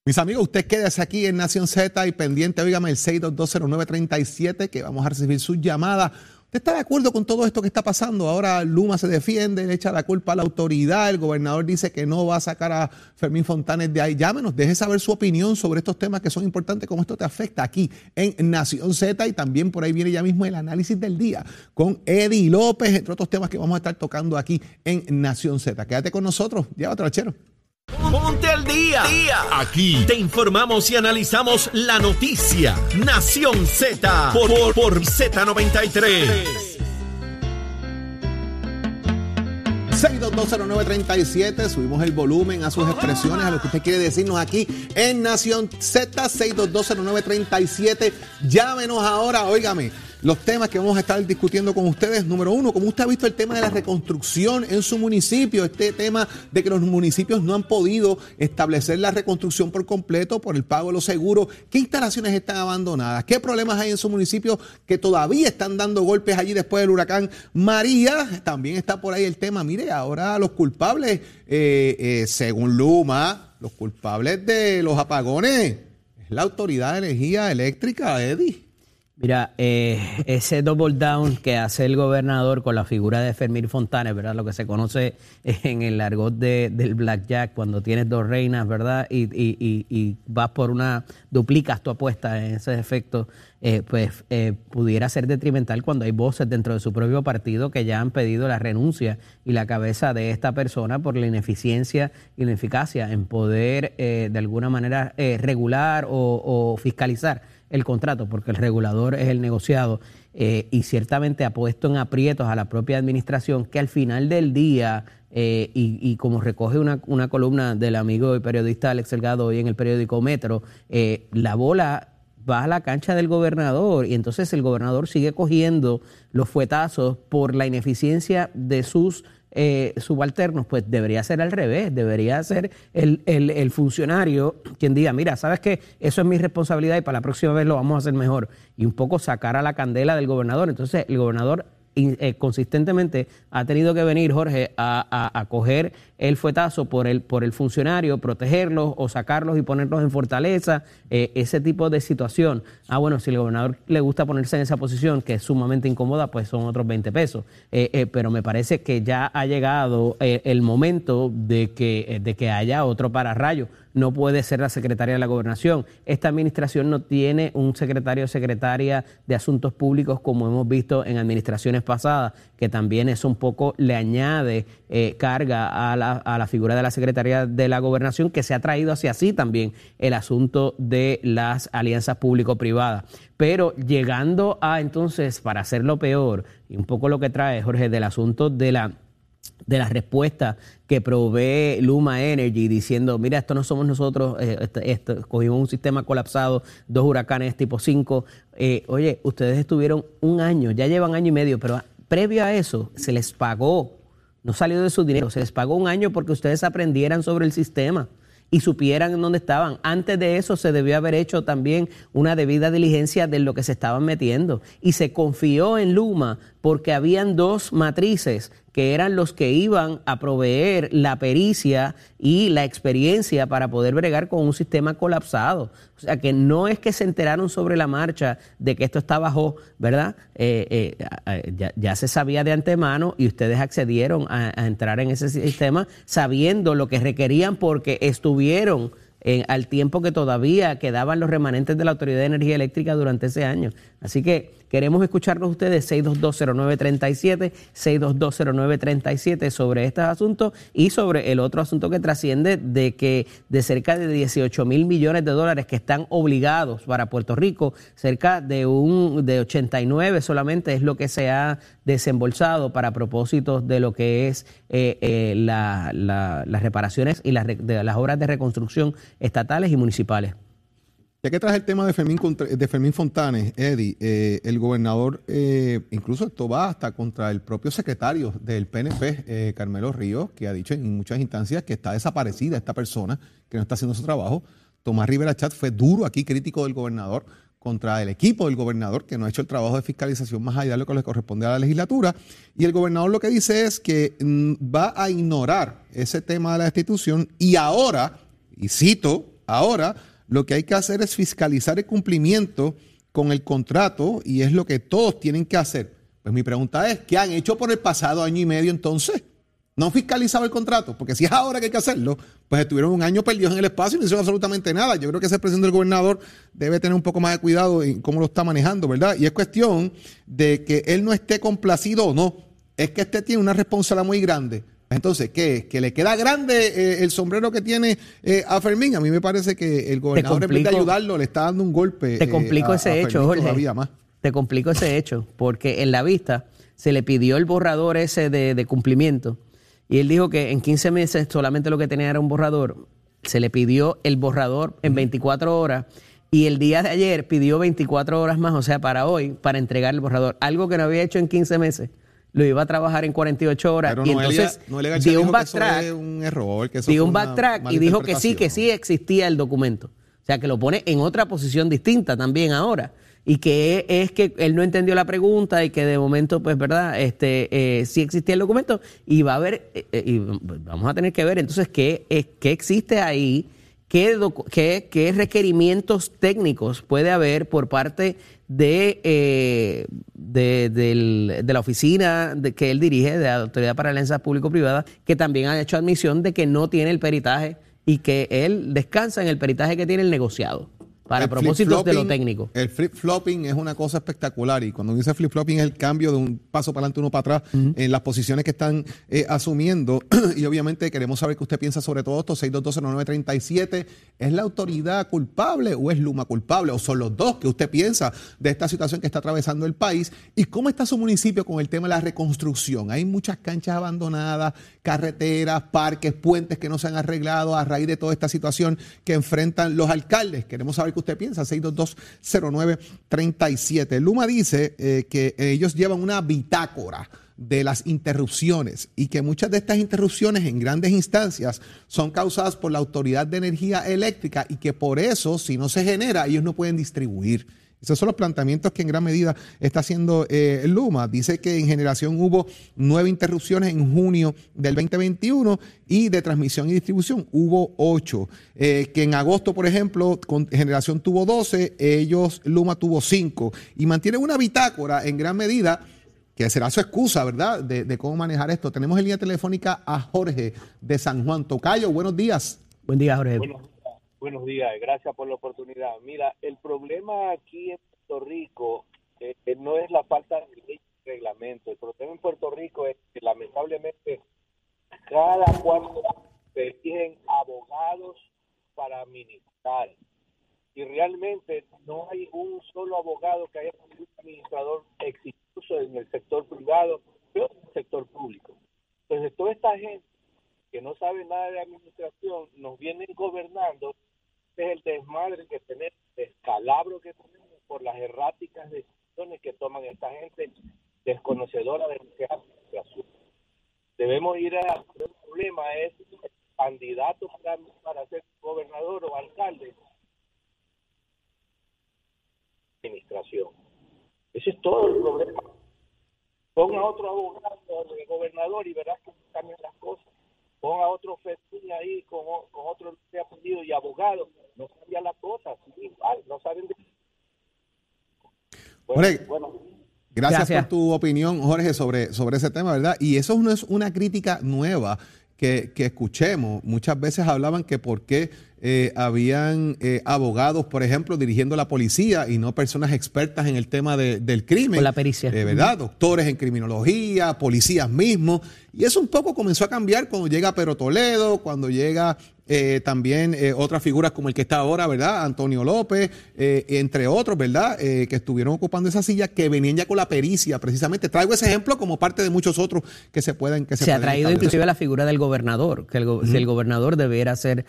Mis amigos, usted quédese aquí en Nación Z y pendiente, óigame el 6220937 que vamos a recibir sus llamadas. ¿Usted está de acuerdo con todo esto que está pasando? Ahora Luma se defiende, le echa la culpa a la autoridad, el gobernador dice que no va a sacar a Fermín Fontanes de ahí. Llámenos, deje saber su opinión sobre estos temas que son importantes, cómo esto te afecta aquí en Nación Z y también por ahí viene ya mismo el análisis del día con Eddie López, entre otros temas que vamos a estar tocando aquí en Nación Z. Quédate con nosotros, llévatelo, chero. Ponte al día. Aquí te informamos y analizamos la noticia. Nación Z por, por, por Z93. 6220937, subimos el volumen a sus expresiones, a lo que usted quiere decirnos aquí en Nación Z, 6220937. Llámenos ahora, óigame, los temas que vamos a estar discutiendo con ustedes. Número uno, ¿cómo usted ha visto el tema de la reconstrucción en su municipio? Este tema de que los municipios no han podido establecer la reconstrucción por completo por el pago de los seguros. ¿Qué instalaciones están abandonadas? ¿Qué problemas hay en su municipio que todavía están dando golpes allí después del huracán María? También está por ahí el tema. Mire, ahora los culpables, eh, eh, según Luma, los culpables de los apagones es la Autoridad de Energía Eléctrica, Eddie. Mira, eh, ese double down que hace el gobernador con la figura de Fermín Fontanes, ¿verdad? Lo que se conoce en el argot de, del blackjack, cuando tienes dos reinas, ¿verdad? Y, y, y, y vas por una, duplicas tu apuesta en ese efecto, eh, pues eh, pudiera ser detrimental cuando hay voces dentro de su propio partido que ya han pedido la renuncia y la cabeza de esta persona por la ineficiencia y la ineficacia en poder eh, de alguna manera eh, regular o fiscalizar el contrato, porque el regulador es el negociado eh, y ciertamente ha puesto en aprietos a la propia administración que al final del día, eh, y, como recoge una, una, columna del amigo y periodista Alex Delgado hoy en el periódico Metro, eh, la bola va a la cancha del gobernador y entonces el gobernador sigue cogiendo los fuetazos por la ineficiencia de sus eh, subalternos, pues debería ser al revés, debería ser el, el, funcionario quien diga, mira, sabes que eso es mi responsabilidad y para la próxima vez lo vamos a hacer mejor. Y un poco sacar a la candela del gobernador. Entonces el gobernador eh, consistentemente ha tenido que venir, Jorge, a, a- a coger el fuetazo por el, por el funcionario, protegerlos o sacarlos y ponerlos en fortaleza, eh, ese tipo de situación. Ah, bueno, si el gobernador le gusta ponerse en esa posición, que es sumamente incómoda, pues son otros 20 pesos. Eh, eh, pero me parece que ya ha llegado el momento de que, de que haya otro pararrayo. No puede ser la secretaria de la gobernación. Esta administración no tiene un secretario o secretaria de asuntos públicos como hemos visto en administraciones pasadas, que también eso un poco le añade carga a la, a la figura de la secretaria de la gobernación, que se ha traído hacia sí también el asunto de las alianzas público-privadas. Pero llegando a entonces, para hacerlo peor, y un poco lo que trae Jorge del asunto de la de la respuesta que provee Luma Energy diciendo, mira, esto no somos nosotros, eh, cogimos un sistema colapsado, dos huracanes tipo 5. oye, ustedes estuvieron un año, ya llevan año y medio, pero previo a eso se les pagó, no salió de su dinero, se les pagó un año porque ustedes aprendieran sobre el sistema y supieran en dónde estaban. Antes de eso se debió haber hecho también una debida diligencia de lo que se estaban metiendo. Y se confió en Luma porque habían dos matrices que eran los que iban a proveer la pericia y la experiencia para poder bregar con un sistema colapsado. O sea que no es que se enteraron sobre la marcha de que esto está bajo, ¿verdad? Eh, eh, ya, se sabía de antemano y ustedes accedieron a entrar en ese sistema sabiendo lo que requerían porque estuvieron en- al tiempo que todavía quedaban los remanentes de la Autoridad de Energía Eléctrica durante ese año. Así que queremos escucharlos ustedes 6220937, 6220937 sobre estos asuntos y sobre el otro asunto que trasciende de que de cerca de 18 mil millones de dólares que están obligados para Puerto Rico, cerca de un de 89 solamente es lo que se ha desembolsado para propósitos de lo que es eh, eh, la- la- las reparaciones y las, obras de reconstrucción estatales y municipales. Ya que traje el tema de Fermín, Fontanes, Eddie, eh, el gobernador, incluso esto va hasta contra el propio secretario del PNP, Carmelo Ríos, que ha dicho en muchas instancias que está desaparecida esta persona, que no está haciendo su trabajo. Tomás Rivera Chat fue duro aquí, crítico del gobernador, contra el equipo del gobernador, que no ha hecho el trabajo de fiscalización más allá de lo que le corresponde a la legislatura. Y el gobernador lo que dice es que mm, va a ignorar ese tema de la destitución y ahora, y cito, ahora lo que hay que hacer es fiscalizar el cumplimiento con el contrato y es lo que todos tienen que hacer. Pues mi pregunta es, ¿qué han hecho por el pasado año y medio entonces? No han fiscalizado el contrato, porque si es ahora que hay que hacerlo, pues estuvieron un año perdidos en el espacio y no hicieron absolutamente nada. Yo creo que ese presidente del gobernador debe tener un poco más de cuidado en cómo lo está manejando, ¿verdad? Y es cuestión de que él no esté complacido o no. Es que este tiene una responsabilidad muy grande. Entonces, ¿qué? es? ¿Que le queda grande eh, el sombrero que tiene eh, a Fermín? A mí me parece que el gobernador, en vez de ayudarlo, le está dando un golpe. Te eh, complico a- ese a hecho, Jorge. Todavía más. Te complico ese hecho, porque en la vista se le pidió el borrador ese de, de cumplimiento y él dijo que en 15 meses solamente lo que tenía era un borrador. Se le pidió el borrador en 24 horas y el día de ayer pidió 24 horas más, o sea, para hoy, para entregar el borrador. Algo que no había hecho en 15 meses. Lo iba a trabajar en 48 horas. Pero y Noelia, entonces Noelia dio un backtrack un error, que eso dio un backtrack y dijo que sí, que sí existía el documento. O sea, que lo pone en otra posición distinta también ahora. Y que es que él no entendió la pregunta y que de momento, pues, ¿verdad? Este, eh, sí existía el documento y va a haber, eh, eh, y vamos a tener que ver entonces qué, es- qué existe ahí, qué, qué- requerimientos técnicos puede haber por parte de, eh, de, de la oficina que él dirige, de la Autoridad para Alianzas Público-Privadas, que también ha hecho admisión de que no tiene el peritaje y que él descansa en el peritaje que tiene el negociado para El propósitos de lo técnico. El flip-flopping es una cosa espectacular y cuando dice flip-flopping es el cambio de un paso para adelante, uno para atrás en las posiciones que están eh, asumiendo. y obviamente queremos saber qué usted piensa sobre todo esto. 6220937 ¿Es la autoridad culpable o es Luma culpable? ¿O son los dos que usted piensa de esta situación que está atravesando el país? ¿Y cómo está su municipio con el tema de la reconstrucción? Hay muchas canchas abandonadas, carreteras, parques, puentes que no se han arreglado a raíz de toda esta situación que enfrentan los alcaldes. Queremos saber qué usted piensa. 6220937. Luma dice eh, que ellos llevan una bitácora de las interrupciones y que muchas de estas interrupciones en grandes instancias son causadas por la Autoridad de Energía Eléctrica y que por eso, si no se genera, ellos no pueden distribuir. Esos son los planteamientos que en gran medida está haciendo eh, Luma. Dice que en generación hubo nueve interrupciones en junio del 2021 y de transmisión y distribución hubo ocho. Eh, que en agosto, por ejemplo, con generación tuvo 12, ellos, Luma tuvo cinco. Y mantiene una bitácora en gran medida que será su excusa, ¿verdad?, de, cómo manejar esto. Tenemos en línea telefónica a Jorge de San Juan. Tocayo, buenos días. Buen día, Jorge. Buenos días, gracias por la oportunidad. Mira, el problema aquí en Puerto Rico eh, eh, no es la falta de reglamento. El problema en Puerto Rico es que lamentablemente cada cuatro se eligen abogados para administrar. Y realmente no hay un solo abogado que haya sido un administrador exitoso en el sector privado, pero en el sector público. Entonces, toda esta gente que no sabe nada de administración nos vienen gobernando es el desmadre que tenemos, el descalabro que tenemos por las erráticas decisiones que toman esta gente desconocedora de lo que es administración. Debemos ir a el problema es el candidato para, ser gobernador o alcalde administración. Ese es todo el problema. Ponga otro abogado de gobernador y verás que cambian las cosas. Otro festín ahí con, con otro apellido y abogado. No cambia la cosa, igual, no saben de... Bueno, gracias, por tu opinión, Jorge, sobre, sobre ese tema, ¿verdad? Y eso no es una crítica nueva que, que escuchemos. Muchas veces hablaban que por qué eh, habían eh, abogados, por ejemplo, dirigiendo la policía y no personas expertas en el tema del crimen. Con la pericia. Eh, ¿Verdad? Doctores en criminología, policías mismos. Y eso un poco comenzó a cambiar cuando llega Pero Toledo, cuando llega eh, también eh, otras figuras como el que está ahora, ¿verdad? Antonio López, eh, entre otros, ¿verdad? que estuvieron ocupando esa silla, que venían ya con la pericia, precisamente. Traigo ese ejemplo como parte de muchos otros que se pueden... Que se, ha traído inclusive la figura del gobernador, que el, si el gobernador debiera ser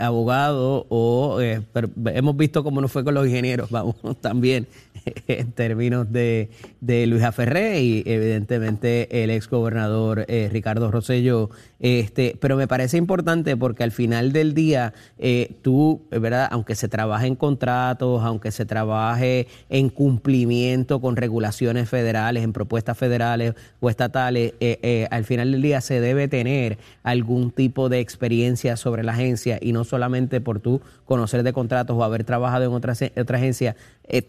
abogado o... hemos visto cómo no fue con los ingenieros, vamos, también en términos de, de Luis Aferré y evidentemente el ex gobernador Ricardo Rosello. Este, pero me parece importante porque al final del día, eh, tú, ¿verdad? Aunque se trabaje en contratos, aunque se trabaje en cumplimiento con regulaciones federales, en propuestas federales o estatales, eh, eh, al final del día se debe tener algún tipo de experiencia sobre la agencia y no solamente por tú conocer de contratos o haber trabajado en otra, otra agencia,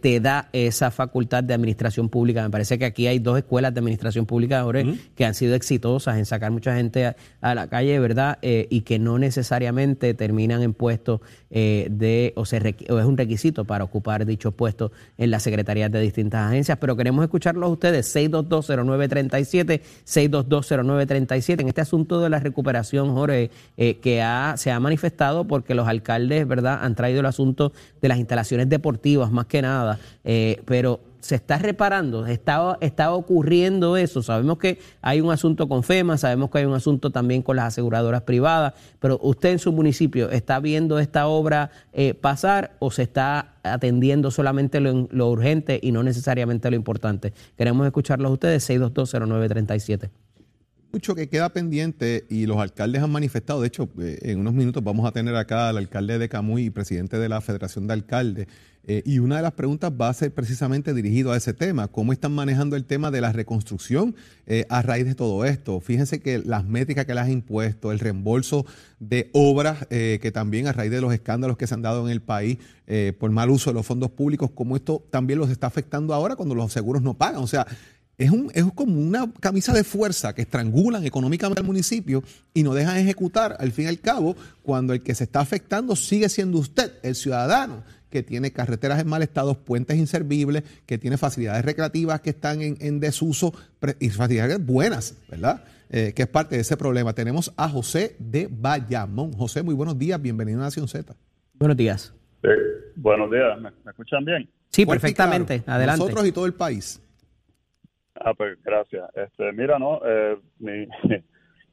te da esa facultad de administración pública. Me parece que aquí hay dos escuelas de administración pública ahora que han sido exitosas en sacar mucha gente a, a la calle, ¿verdad? y que no necesariamente necesariamente terminan en puestos eh, de, o, se o es un requisito para ocupar dichos puestos en las secretarías de distintas agencias, pero queremos escucharlos a ustedes, 6220937, 6220937, en este asunto de la recuperación, Jorge, eh, que ha, se ha manifestado porque los alcaldes, ¿verdad?, han traído el asunto de las instalaciones deportivas más que nada, eh, pero se está reparando, está, está ocurriendo eso. Sabemos que hay un asunto con FEMA, sabemos que hay un asunto también con las aseguradoras privadas, pero usted en su municipio está viendo esta obra eh, pasar o se está atendiendo solamente lo, urgente y no necesariamente lo importante. Queremos escucharlos ustedes, 6220937 mucho que queda pendiente y los alcaldes han manifestado, de hecho, eh, en unos minutos vamos a tener acá al alcalde de Camuy presidente de la Federación de Alcaldes, eh, y una de las preguntas va a ser precisamente dirigido a ese tema, cómo están manejando el tema de la reconstrucción eh, a raíz de todo esto. Fíjense que las métricas que les ha impuesto, el reembolso de obras, que también a raíz de los escándalos que se han dado en el país por mal uso de los fondos públicos, cómo esto también los está afectando ahora cuando los seguros no pagan. O sea, es, un, es como una camisa de fuerza que estrangulan económicamente al municipio y no dejan ejecutar al fin y al cabo cuando el que se está afectando sigue siendo usted, el ciudadano, que tiene carreteras en mal estado, puentes inservibles, que tiene facilidades recreativas que están en, desuso y facilidades buenas, ¿verdad? Eh, que es parte de ese problema. Tenemos a José de Bayamón. José, muy buenos días, bienvenido a Nación Z. Buenos días. buenos días, ¿Me, escuchan bien? Sí, perfectamente. Adelante. Nosotros y todo el país. Ah, pues gracias. Este, mira, no, eh, mi,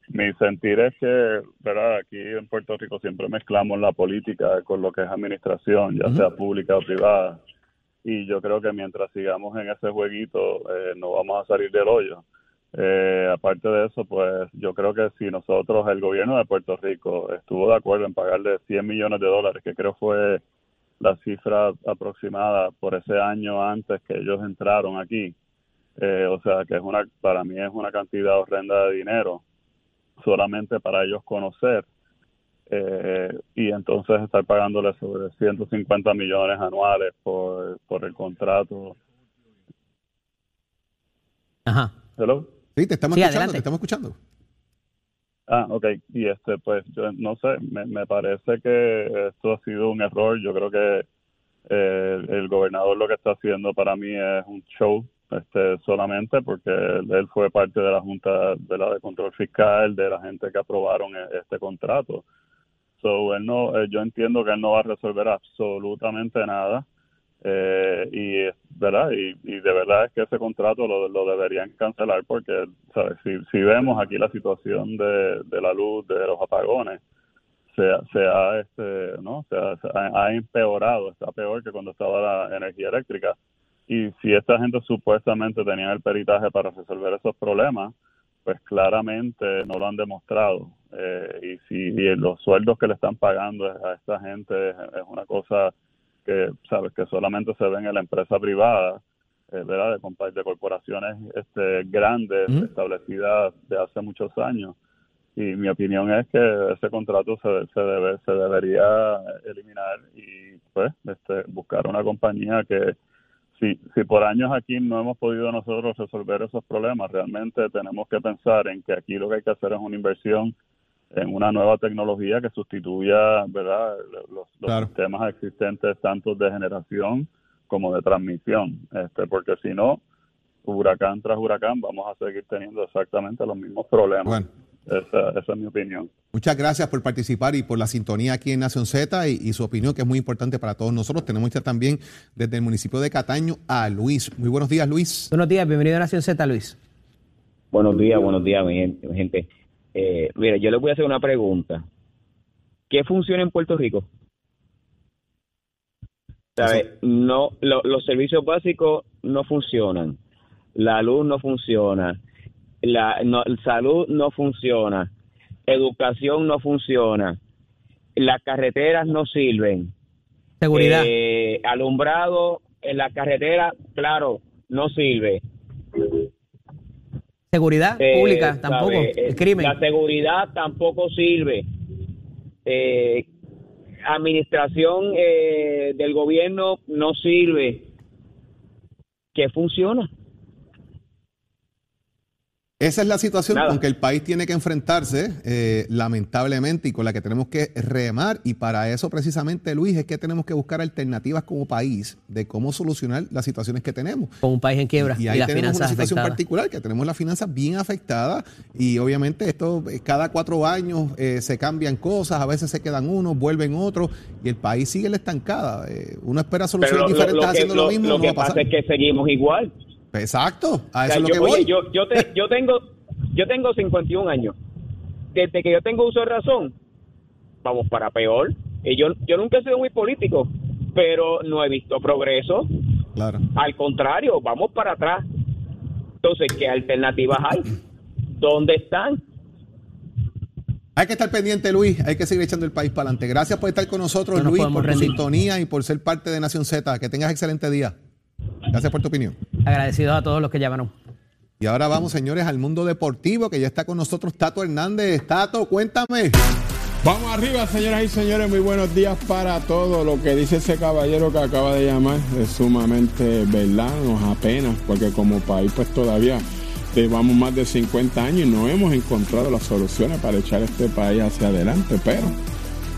mi sentir es que, ¿verdad? Aquí en Puerto Rico siempre mezclamos la política con lo que es administración, ya sea pública o privada. Y yo creo que mientras sigamos en ese jueguito, eh, no vamos a salir del hoyo. Eh, aparte de eso, pues yo creo que si nosotros, el gobierno de Puerto Rico, estuvo de acuerdo en pagarle 100 millones de dólares, que creo fue la cifra aproximada por ese año antes que ellos entraron aquí. Eh, o sea que es una, para mí es una cantidad horrenda de dinero solamente para ellos conocer eh, y entonces estar pagándole sobre 150 millones anuales por, por el contrato. Ajá. Hello. Sí, te estamos Sí, escuchando, adelante. te estamos escuchando. Ah, ok. Y este, pues, yo no sé, me, me parece que esto ha sido un error. Yo creo que eh, el, el gobernador lo que está haciendo para mí es un show, este, solamente porque él, fue parte de la Junta de la de Control Fiscal, de la gente que aprobaron e- este contrato. So, él no, eh, yo entiendo que él no va a resolver absolutamente nada. Eh, y verdad y, de verdad es que ese contrato lo, lo deberían cancelar porque. Si, vemos aquí la situación de, la luz de los apagones se, se ha este no se ha empeorado está peor que cuando estaba la energía eléctrica y si esta gente supuestamente tenía el peritaje para resolver esos problemas pues claramente no lo han demostrado. Eh, y si y los sueldos que le están pagando a esta gente es, una cosa que sabes que solamente se ven en la empresa privada eh, verdad de, de corporaciones este grandes Ujú. establecidas de hace muchos años. Y mi opinión es que ese contrato se, se debe se debería eliminar y pues este buscar una compañía que si si por años aquí no hemos podido nosotros resolver esos problemas realmente tenemos que pensar en que aquí lo que hay que hacer es una inversión en una nueva tecnología que sustituya verdad los, los Claro. sistemas existentes tanto de generación como de transmisión este porque si no huracán tras huracán vamos a seguir teniendo exactamente los mismos problemas Bueno. Esa, esa es mi opinión Muchas gracias por participar y por la sintonía aquí en Nación Z y, y su opinión, que es muy importante para todos nosotros. Tenemos ya también desde el municipio de Cataño a Luis. Muy buenos días, Luis. Buenos días, bienvenido a Nación Z, Luis. Buenos días, buenos días, mi gente. mi gente. Eh, mira, yo les voy a hacer una pregunta. ¿Qué funciona en Puerto Rico? ¿Sabe? No, lo- los servicios básicos no funcionan. La luz no funciona. La no- salud no funciona. Educación no funciona. Las carreteras no sirven. Seguridad. Eh, alumbrado en la carretera, claro, no sirve. Seguridad Eh, pública, tampoco. sabe, eh, El crimen. La seguridad tampoco sirve. Eh, administración eh, del gobierno no sirve. ¿Qué funciona? Esa es la situación Nada. con que el país tiene que enfrentarse, eh, lamentablemente, y con la que tenemos que remar. Y para eso, precisamente, Luis, es que tenemos que buscar alternativas como país de cómo solucionar las situaciones que tenemos. Con un país en quiebra Y y, ahí las tenemos una situación afectadas. particular, que tenemos las finanzas bien afectadas y obviamente esto eh, cada cuatro años eh, se cambian cosas, a veces se quedan unos, vuelven otros y el país sigue en la estancada. Eh, uno espera soluciones Pero lo- diferentes lo, que, haciendo lo, lo- mismo, lo no que va a pasar. pasa es que seguimos igual. Exacto, a O eso sea, es lo yo, que oye, voy. yo, yo, te- yo tengo yo tengo 51 años. Desde que yo tengo uso de razón, vamos para peor. Y yo, yo nunca he sido muy político, pero no he visto progreso. Claro. Al contrario, vamos para atrás. Entonces, ¿qué alternativas hay? ¿Dónde están? Hay que estar pendiente, Luis. Hay que seguir echando el país para adelante. Gracias por estar con nosotros, No nos Luis, por tu sintonía y por ser parte de Nación Z. Que tengas excelente día. Gracias por tu opinión. Agradecidos a todos los que llamaron. Y ahora vamos, señores, al mundo deportivo, que ya está con nosotros Tato Hernández. Tato, cuéntame. Vamos arriba, señoras y señores, muy buenos días para todos. Lo que dice ese caballero que acaba de llamar es sumamente verdad, nos apenas, porque como país pues todavía llevamos más de 50 años y no hemos encontrado las soluciones para echar este país hacia adelante, pero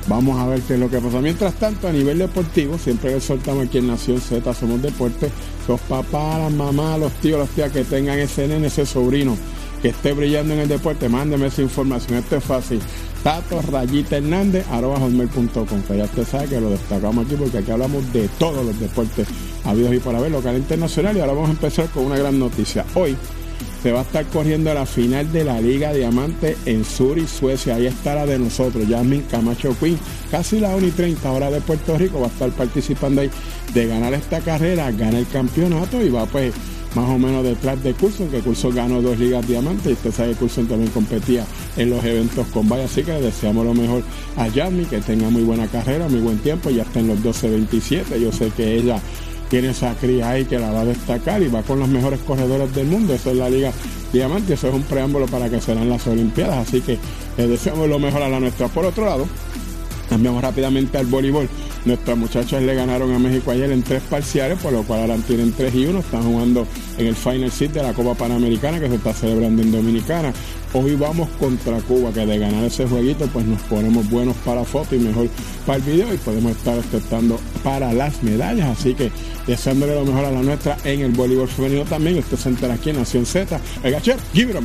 vamos a ver qué es lo que pasa. Mientras tanto, a nivel deportivo, siempre le soltamos aquí en Nación Z, somos deporte, los papás, las mamás, los tíos, las tías que tengan ese nene, ese sobrino que esté brillando en el deporte, mándeme esa información. Esto es fácil. Tato Rayita Hernández, arroba. Que ya usted sabe que lo destacamos aquí porque aquí hablamos de todos los deportes habidos y por haber, local e internacional. Y ahora vamos a empezar con una gran noticia. Hoy se va a estar corriendo la final de la Liga Diamante en Zurich, Suecia. Ahí está la de nosotros, Jasmine Camacho Queen. Casi la 1 y 30 hora de Puerto Rico va a estar participando ahí de ganar esta carrera, gana el campeonato y va pues más o menos detrás de Coulson, que Coulson ganó dos ligas diamantes y usted sabe que Coulson también competía en los eventos con Valle, así que le deseamos lo mejor a Yasmin, que tenga muy buena carrera, muy buen tiempo, ya está en los 12.27, yo sé que ella tiene esa cría ahí que la va a destacar y va con los mejores corredores del mundo. Eso es la Liga Diamante, eso es un preámbulo para que serán las Olimpiadas. Así que le deseamos lo mejor a la nuestra. Por otro lado, cambiamos rápidamente al voleibol. Nuestras muchachas le ganaron a México ayer en tres parciales, por lo cual ahora tienen 3 y 1. Están jugando en el Final Seat de la Copa Panamericana que se está celebrando en Dominicana. Hoy vamos contra Cuba, que de ganar ese jueguito, pues nos ponemos buenos para foto y mejor para el video y podemos estar expectando para las medallas. Así que deseándole lo mejor a la nuestra en el voleibol femenino también. Usted se entera aquí en Nación Z. El gacher, give it up.